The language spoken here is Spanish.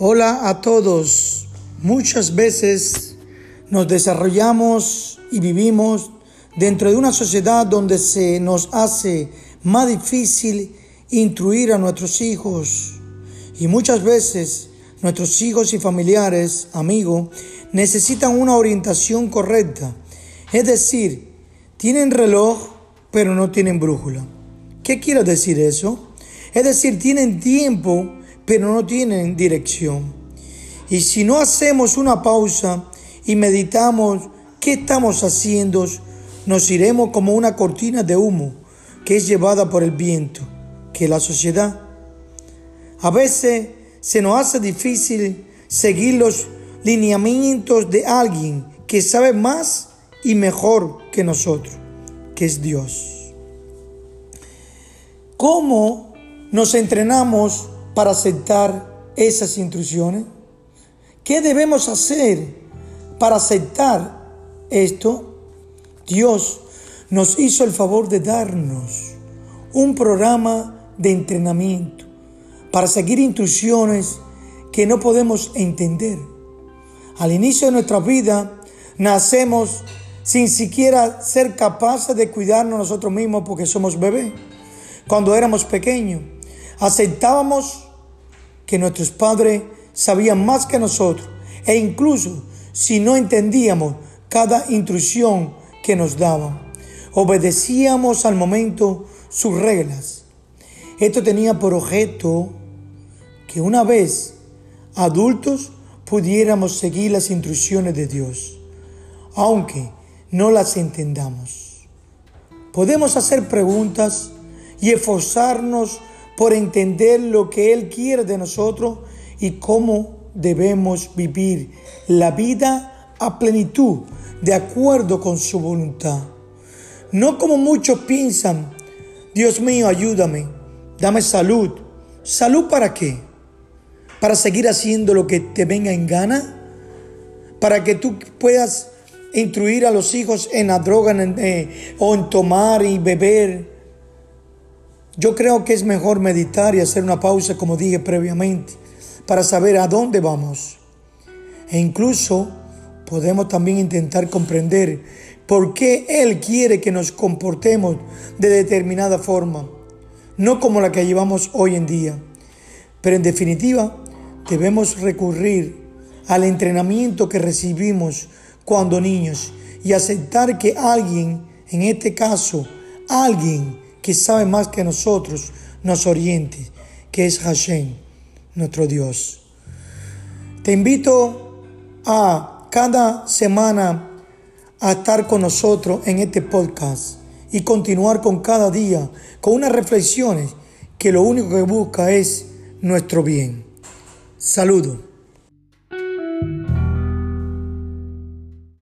Hola a todos. Muchas veces nos desarrollamos y vivimos dentro de una sociedad donde se nos hace más difícil instruir a nuestros hijos. Y muchas veces nuestros hijos y familiares, amigos, necesitan una orientación correcta. Es decir, tienen reloj, pero no tienen brújula. ¿Qué quiere decir eso? Es decir, tienen tiempo, pero no tienen dirección. Y si no hacemos una pausa y meditamos qué estamos haciendo, nos iremos como una cortina de humo que es llevada por el viento, que es la sociedad. A veces se nos hace difícil seguir los lineamientos de alguien que sabe más y mejor que nosotros, que es Dios. ¿Cómo nos entrenamos para aceptar esas instrucciones? ¿Qué debemos hacer para aceptar esto? Dios nos hizo el favor de darnos un programa de entrenamiento para seguir instrucciones que no podemos entender. Al inicio de nuestra vida nacemos sin siquiera ser capaces de cuidarnos nosotros mismos porque somos bebés. Cuando éramos pequeños, aceptábamos que nuestros padres sabían más que nosotros e incluso si no entendíamos cada instrucción que nos daban, obedecíamos al momento sus reglas. Esto tenía por objeto que una vez adultos pudiéramos seguir las instrucciones de Dios, aunque no las entendamos. Podemos hacer preguntas y esforzarnos por entender lo que Él quiere de nosotros y cómo debemos vivir la vida a plenitud, de acuerdo con su voluntad. No como muchos piensan, Dios mío, ayúdame, dame salud. ¿Salud para qué? ¿Para seguir haciendo lo que te venga en gana? ¿Para que tú puedas instruir a los hijos en la droga eh, o en tomar y beber? Yo creo que es mejor meditar y hacer una pausa, como dije previamente, para saber a dónde vamos. E incluso podemos también intentar comprender por qué Él quiere que nos comportemos de determinada forma, no como la que llevamos hoy en día. Pero en definitiva, debemos recurrir al entrenamiento que recibimos cuando niños y aceptar que alguien, en este caso, alguien, que sabe más que nosotros, nos oriente, que es Hashem, nuestro Dios. Te invito a cada semana a estar con nosotros en este podcast y continuar con cada día con unas reflexiones que lo único que busca es nuestro bien. Saludo.